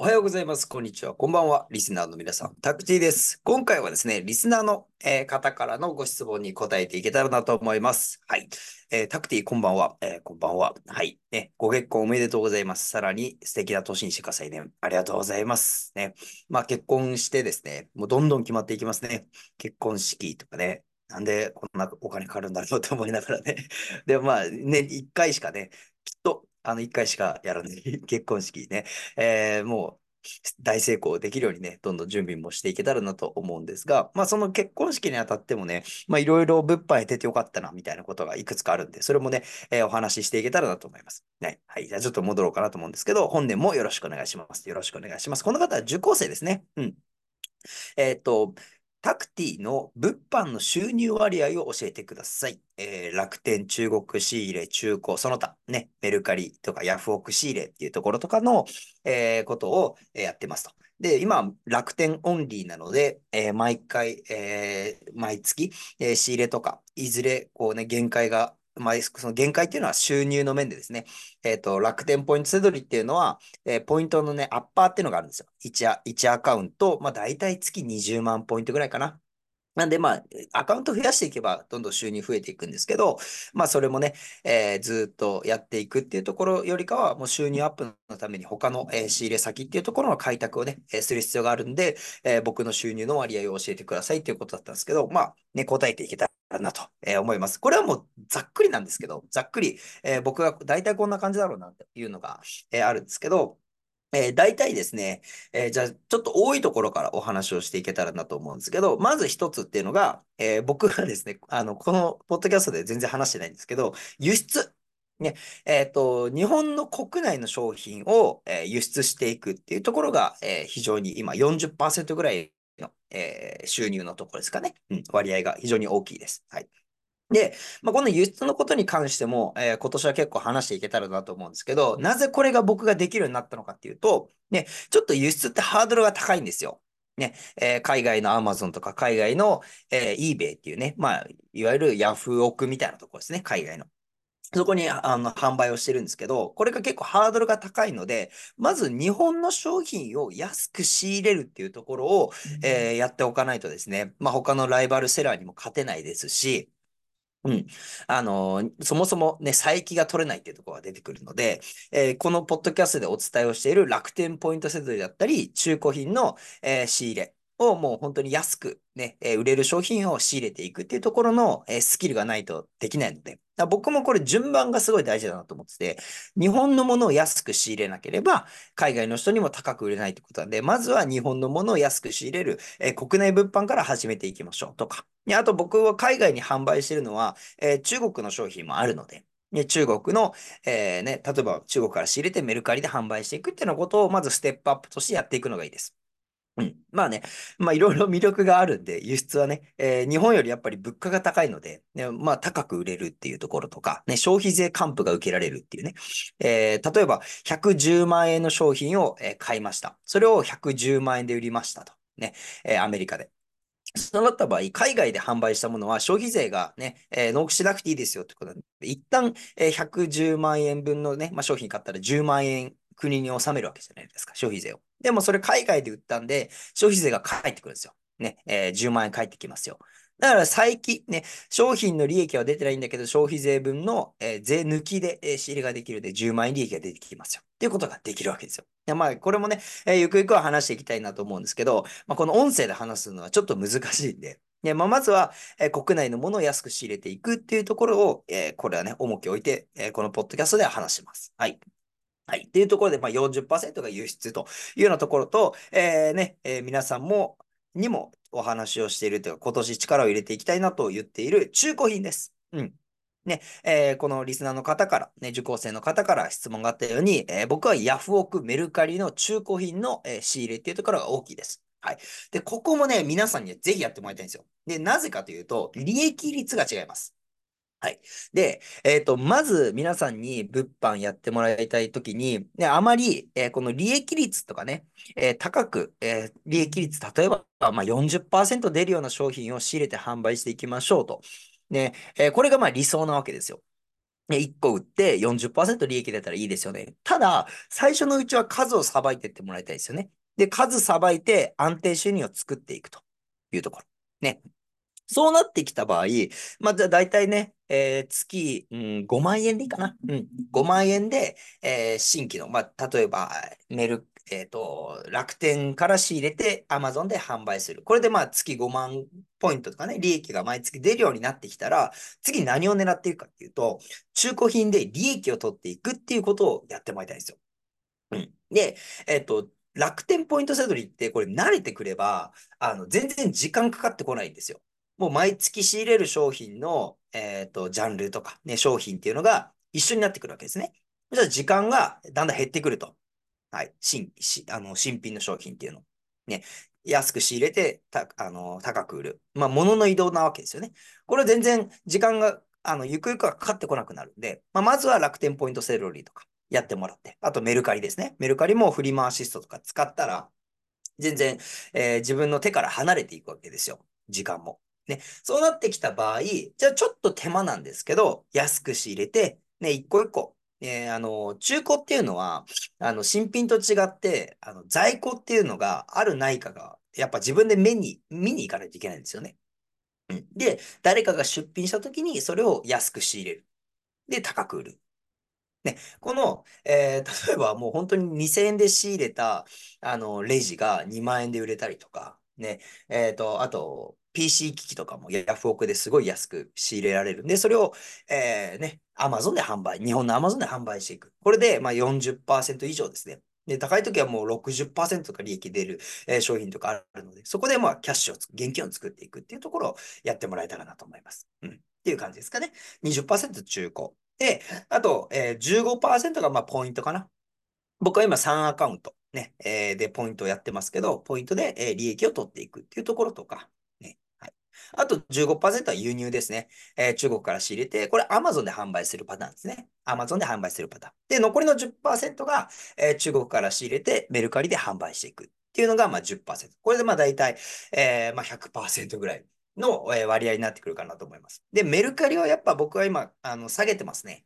おはようございます。こんにちは。こんばんは。リスナーの皆さん、タクティです。今回はですね、リスナーの、えー方からのご質問に答えていけたらなと思います。はい。えータクティ、こんばんは。えーこんばんは。はい。ね、ご結婚おめでとうございます。さらに素敵な年にしてくださいね。ありがとうございます。ね。まあ結婚してですね、もうどんどん決まっていきますね。結婚式とかね。なんでこんなお金かかるんだろうって思いながらね。でもまあね、一回しかね、あの一回しかやらない 結婚式ね。えーもう大成功できるようにね、どんどん準備もしていけたらなと思うんですが、まあその結婚式にあたってもね、まあいろいろ物販へ出てよかったなみたいなことがいくつかあるんで、それもね、えーお話ししていけたらなと思います。ね。はい。じゃあちょっと戻ろうかなと思うんですけど、本年もよろしくお願いします。よろしくお願いします。この方は受講生ですね。うん。えっと、タクティの物販の収入割合を教えてください。えー楽天、中国仕入れ、中古、その他、ね、メルカリとかヤフオク仕入れっていうところとかの、えーことをやってますと。で、今、楽天オンリーなので、えー毎回、えー毎月、えー仕入れとか、いずれ、こうね、限界が、まあ、その限界っていうのは収入の面でですね、えっと、楽天ポイントセドリっていうのは、えーポイントのね、アッパーっていうのがあるんですよ。1ア、1アカウント、まあ、大体月20万ポイントぐらいかな。なんで、まあ、アカウント増やしていけば、どんどん収入増えていくんですけど、まあ、それもね、えーずっとやっていくっていうところよりかは、もう収入アップのために他の、えー仕入れ先っていうところの開拓をね、えーする必要があるんで、え僕の収入の割合を教えてくださいっていうことだったんですけど、まあ、ね、答えていけたらなと、思います。これはもうざっくりなんですけど、ざっくり、えー僕が大体こんな感じだろうなっていうのが、えーあるんですけど、えー大体ですね、えーじゃあ、ちょっと多いところからお話をしていけたらなと思うんですけど、まず一つっていうのが、えー僕がですね、あの、このポッドキャストで全然話してないんですけど、輸出。ね、えっと、日本の国内の商品を、え輸出していくっていうところが、え非常に今40%ぐらいの、えー収入のところですかね。うん、割合が非常に大きいです。はい。で、まあ、この輸出のことに関しても、えー今年は結構話していけたらなと思うんですけど、なぜこれが僕ができるようになったのかっていうと、ね、ちょっと輸出ってハードルが高いんですよ。ね、えー海外の Amazon とか海外の、えー eBay っていうね、まあ、いわゆるヤフオクみたいなところですね、海外の。そこにあの販売をしてるんですけど、これが結構ハードルが高いので、まず日本の商品を安く仕入れるっていうところを、えーやっておかないとですね、まあ、他のライバルセラーにも勝てないですし、うん。あのーそもそもね、佐伯が取れないっていうところが出てくるので、えーこのポッドキャストでお伝えをしている楽天ポイントセドリだったり、中古品の、えー仕入れをもう本当に安くね、えー売れる商品を仕入れていくっていうところの、えースキルがないとできないので、僕もこれ順番がすごい大事だなと思ってて、日本のものを安く仕入れなければ、海外の人にも高く売れないってことなんで、まずは日本のものを安く仕入れる、えー国内物販から始めていきましょうとか。あと僕は海外に販売してるのは、えー中国の商品もあるので、中国の、えーね、例えば中国から仕入れてメルカリで販売していくっていうようなことをまずステップアップとしてやっていくのがいいです。まあね、まあいろいろ 魅力があるんで、輸出はね、えー日本よりやっぱり物価が高いので、ね、まあ高く売れるっていうところとか、ね、消費税還付が受けられるっていうね。えー例えば110万円の商品を、え買いました。それを110万円で売りましたと。ね、えーアメリカで。そうなった場合、海外で販売したものは消費税がね、えー納付しなくていいですよってことなんで、一旦、えー110万円分のね、まあ、商品買ったら10万円国に納めるわけじゃないですか、消費税を。でもそれ海外で売ったんで、消費税が返ってくるんですよ。ね、えー10万円返ってきますよ。だから最近ね、商品の利益は出てないんだけど、消費税分の、えー税抜きで、えー仕入れができるで、10万円利益が出てきますよ。っていうことができるわけですよ。いやまあ、これもね、えーゆくゆくは話していきたいなと思うんですけど、まあ、この音声で話すのはちょっと難しいんで、ねまあ、まずは、えー国内のものを安く仕入れていくっていうところを、えーこれはね、重きを置いて、えーこのポッドキャストでは話します。はい。はい。っていうところで、まあ、40%が輸出というようなところと、えーね、えー皆さんも、にもお話をしているというか、今年力を入れていきたいなと言っている中古品です。うん。ね、えーこのリスナーの方から、ね、受講生の方から質問があったように、えー僕はヤフオク、メルカリの中古品の、えー仕入れっていうところが大きいです。はい。で、ここもね、皆さんにはぜひやってもらいたいんですよ。で、なぜかというと、利益率が違います。はい。で、えっと、まず皆さんに物販やってもらいたいときに、ね、あまり、えーこの利益率とかね、えー高く、え利益率、例えば、まあ、40%出るような商品を仕入れて販売していきましょうと。ね、えこれがまあ理想なわけですよ。1個売って40%利益出たらいいですよね。ただ、最初のうちは数をさばいていってもらいたいですよね。で、数さばいて安定収入を作っていくというところ。ね。そうなってきた場合、まあ、だだいたいね、えー月、うん、5万円でいいかな。うん、5万円で、えー新規の、まあ、例えば、メル、えっと、楽天から仕入れて Amazon で販売する。これでまあ月5万ポイントとかね、利益が毎月出るようになってきたら、次何を狙っていくかっていうと、中古品で利益を取っていくっていうことをやってもらいたいんですよ。うん。で、えっと、楽天ポイントセドリってこれ慣れてくれば、あの、全然時間かかってこないんですよ。もう毎月仕入れる商品の、えっと、ジャンルとかね、商品っていうのが一緒になってくるわけですね。じゃあ時間がだんだん減ってくると。はい。新、あの、新品の商品っていうの。ね。安く仕入れて、た、あの、高く売る。まあ、物の移動なわけですよね。これ全然時間が、あの、ゆくゆくはかかってこなくなるんで、まあ、まずは楽天ポイントセロリーとかやってもらって、あとメルカリですね。メルカリもフリマアシストとか使ったら、全然、えー自分の手から離れていくわけですよ。時間も。ね。そうなってきた場合、じゃあちょっと手間なんですけど、安く仕入れて、ね、一個一個。えーあの、中古っていうのは、あの、新品と違って、あの、在庫っていうのがあるないかが、やっぱ自分で目に、見に行かないといけないんですよね。で、誰かが出品した時にそれを安く仕入れる。で、高く売る。ね、この、えー例えばもう本当に2000円で仕入れた、あの、レジが2万円で売れたりとか、ね、えっと、あと、PC 機器とかもヤフオクですごい安く仕入れられるんで、それを、えーね、Amazon で販売、日本の Amazon で販売していく。これで、まあ40%以上ですね。で、高い時はもう60%とか利益出る、えー商品とかあるので、そこでまあキャッシュを、現金を作っていくっていうところをやってもらえたらなと思います。うん。っていう感じですかね。20%中古。で、あと、えー15%がまあポイントかな。僕は今3アカウント、ね、えーでポイントをやってますけど、ポイントで、え利益を取っていくっていうところとか、あと15%は輸入ですね。えー中国から仕入れて、これ Amazon で販売するパターンですね。Amazon で販売するパターン。で、残りの10%が、えー中国から仕入れてメルカリで販売していくっていうのがまあ10%。これでまあ大体、えーまあ100%ぐらいの割合になってくるかなと思います。で、メルカリはやっぱ僕は今、あの、下げてますね。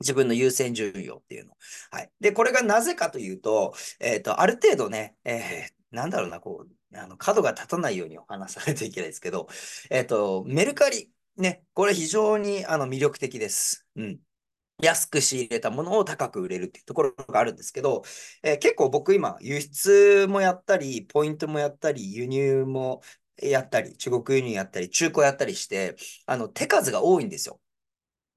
自分の優先順位をっていうの。はい。で、これがなぜかというと、えっと、ある程度ね、えーなんだろうな、こう、あの、角が立たないようにお話さないといけないですけど、えっと、メルカリ、ね、これ非常にあの魅力的です。うん。安く仕入れたものを高く売れるっていうところがあるんですけど、えー結構僕今、輸出もやったり、ポイントもやったり、輸入もやったり、中国輸入やったり、中古やったりして、あの、手数が多いんですよ。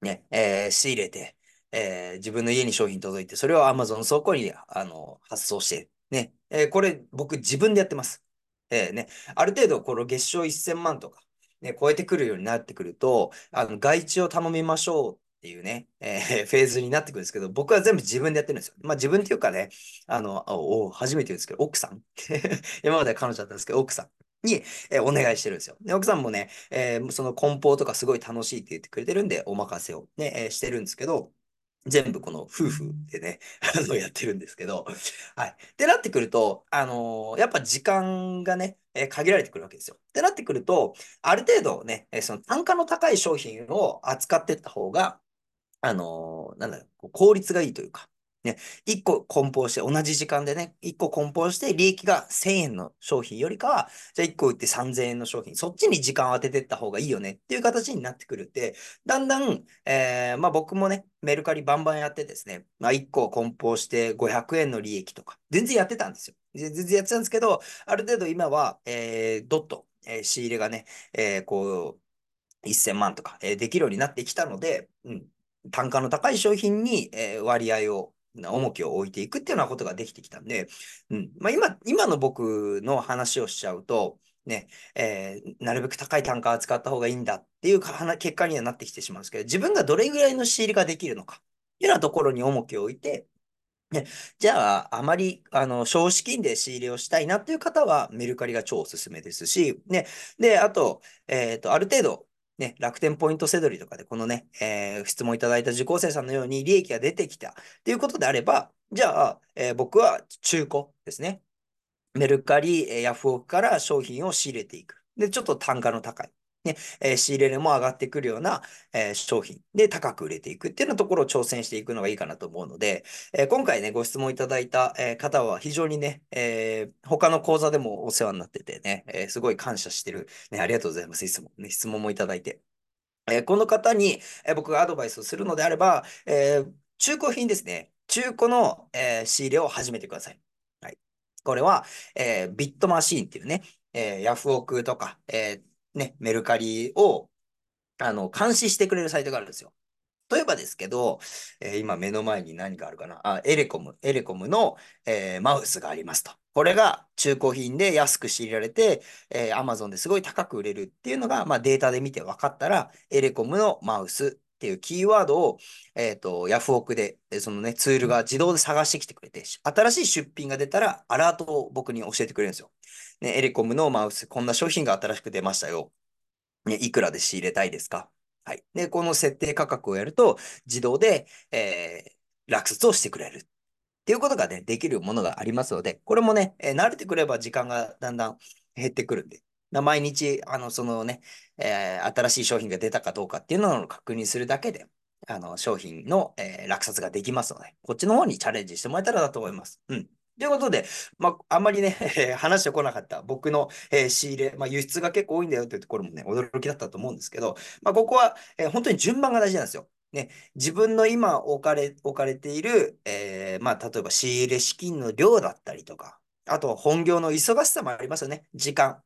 ね、えー仕入れて、えー自分の家に商品届いて、それを Amazon 倉庫に、あの、発送して、ね、えーこれ僕自分でやってます。えーね、ある程度この月賞1000万とか、ね、超えてくるようになってくると、あの、外注を頼みましょうっていうね、えーフェーズになってくるんですけど、僕は全部自分でやってるんですよ。まあ自分っていうかね、あの、お初めて言うんですけど、奥さん 今までは彼女だったんですけど、奥さんに、えーお願いしてるんですよ。で、奥さんもね、えーその梱包とかすごい楽しいって言ってくれてるんで、お任せをね、えしてるんですけど、全部この夫婦でね、あの、やってるんですけど、はい。ってなってくると、あのーやっぱ時間がね、えー限られてくるわけですよ。ってなってくると、ある程度ね、えーその単価の高い商品を扱っていった方が、あのーなんだろ、う効率がいいというか、ね、1個梱包して、同じ時間でね、1個梱包して、利益が1000円の商品よりかは、じゃあ1個売って3000円の商品、そっちに時間を当ててった方がいいよねっていう形になってくるって、だんだん、えーまあ僕もね、メルカリバンバンやってですね、まあ1個梱包して500円の利益とか、全然やってたんですよ。全然やってたんですけど、ある程度今は、えー、ドット、えー仕入れがね、えーこう、1000万とか、えーできるようになってきたので、うん、単価の高い商品に、えー割合を、重きを置いていくっていうようなことができてきたんで、うん。まあ今、今の僕の話をしちゃうと、ね、えー、なるべく高い単価を使った方がいいんだっていう結果にはなってきてしまうんですけど、自分がどれぐらいの仕入れができるのか、っていうようなところに重きを置いて、ね、じゃあ、あまり、あの、少資金で仕入れをしたいなっていう方は、メルカリが超おすすめですし、ね、で、あと、えっ、ー、と、ある程度、ね、楽天ポイントせどりとかで、このね、えー、質問いただいた受講生さんのように利益が出てきたっていうことであれば、じゃあ、えー、僕は中古ですね。メルカリ、ヤフオクから商品を仕入れていく。で、ちょっと単価の高い。ね、えー、仕入れ値も上がってくるような、えー、商品で高く売れていくっていうようなところを挑戦していくのがいいかなと思うので、えー、今回ね、ご質問いただいた、え方は非常にね、え他の講座でもお世話になっててね、えすごい感謝してる。ね、ありがとうございます。いつもね、質問もいただいて。えこの方に、え僕がアドバイスをするのであれば、え中古品ですね。中古の、え仕入れを始めてください。はい。これは、えビットマシーンっていうね、えヤフオクとか、えーね、メルカリを、あの、監視してくれるサイトがあるんですよ。例えばですけど、えー、今目の前に何があるかな？あ、エレコム、エレコムの、えー、マウスがありますと。これが中古品で安く仕入れられて、えー、Amazon ですごい高く売れるっていうのが、まあ、データで見て分かったら、エレコムのマウスっていうキーワードを、えっ、ー、と、ヤフオクで、そのね、ツールが自動で探してきてくれて、新しい出品が出たら、アラートを僕に教えてくれるんですよ。ね、エレコムのマウス、こんな商品が新しく出ましたよ。ね、いくらで仕入れたいですか？はい。で、この設定価格をやると、自動で、えー、落札をしてくれる。っていうことがね、できるものがありますので、これもね、えー、慣れてくれば時間がだんだん減ってくるんで、毎日、あの、そのね、えー、新しい商品が出たかどうかっていうのを確認するだけで、あの、商品の、えー、落札ができますので、こっちの方にチャレンジしてもらえたらなと思います。うん。ということで、まあ、あんまりね、話してこなかった僕の、えー、仕入れ、まあ、輸出が結構多いんだよというところもね、驚きだったと思うんですけど、まあ、ここは、えー、本当に順番が大事なんですよ。ね、自分の今置かれ、置かれている、えー、まあ、例えば仕入れ資金の量だったりとか、あと本業の忙しさもありますよね。時間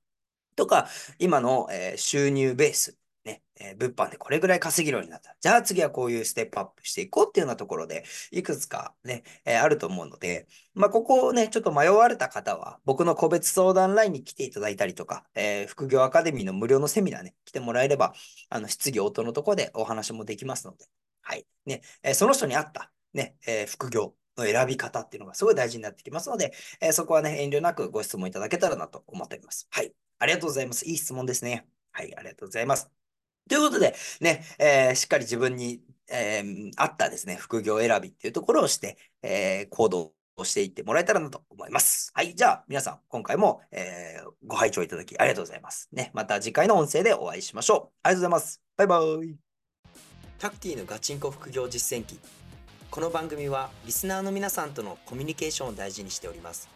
とか、今の、えー、収入ベース。ね、えー、物販でこれぐらい稼げるようになった。じゃあ次はこういうステップアップしていこうっていうようなところで、いくつかね、えー、あると思うので、まあ、ここをね、ちょっと迷われた方は、僕の個別相談ラインに来ていただいたりとか、えー、副業アカデミーの無料のセミナーね、来てもらえれば、あの、質疑応答のところでお話もできますので、はい。ね、えその人に合った、ね、え副業の選び方っていうのがすごい大事になってきますので、えそこはね、遠慮なくご質問いただけたらなと思っております。はい。ありがとうございます。いい質問ですね。はい、ありがとうございます。ということで、ね、えー、しっかり自分に、えー、合ったですね、副業選びっていうところをして、えー、行動をしていってもらえたらなと思います。はい。じゃあ、皆さん、今回も、えー、ご拝聴いただきありがとうございます。ね。また次回の音声でお会いしましょう。ありがとうございます。バイバイ。タクティのガチンコ副業実践記。この番組は、リスナーの皆さんとのコミュニケーションを大事にしております。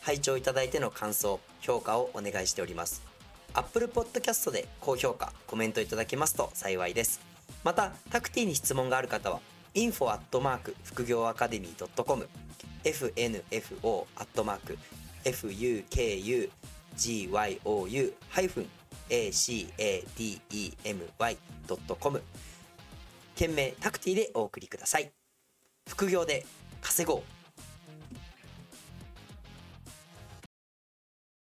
拝聴いただいての感想、評価をお願いしております。Apple Podcast で高評価、コメントいただけますと幸いです。また、タクティに質問がある方は、info アットマーク副業アカデミー .com fnfo アットマーク fukugyou-academy.com 件名タクティでお送りください。副業で稼ごう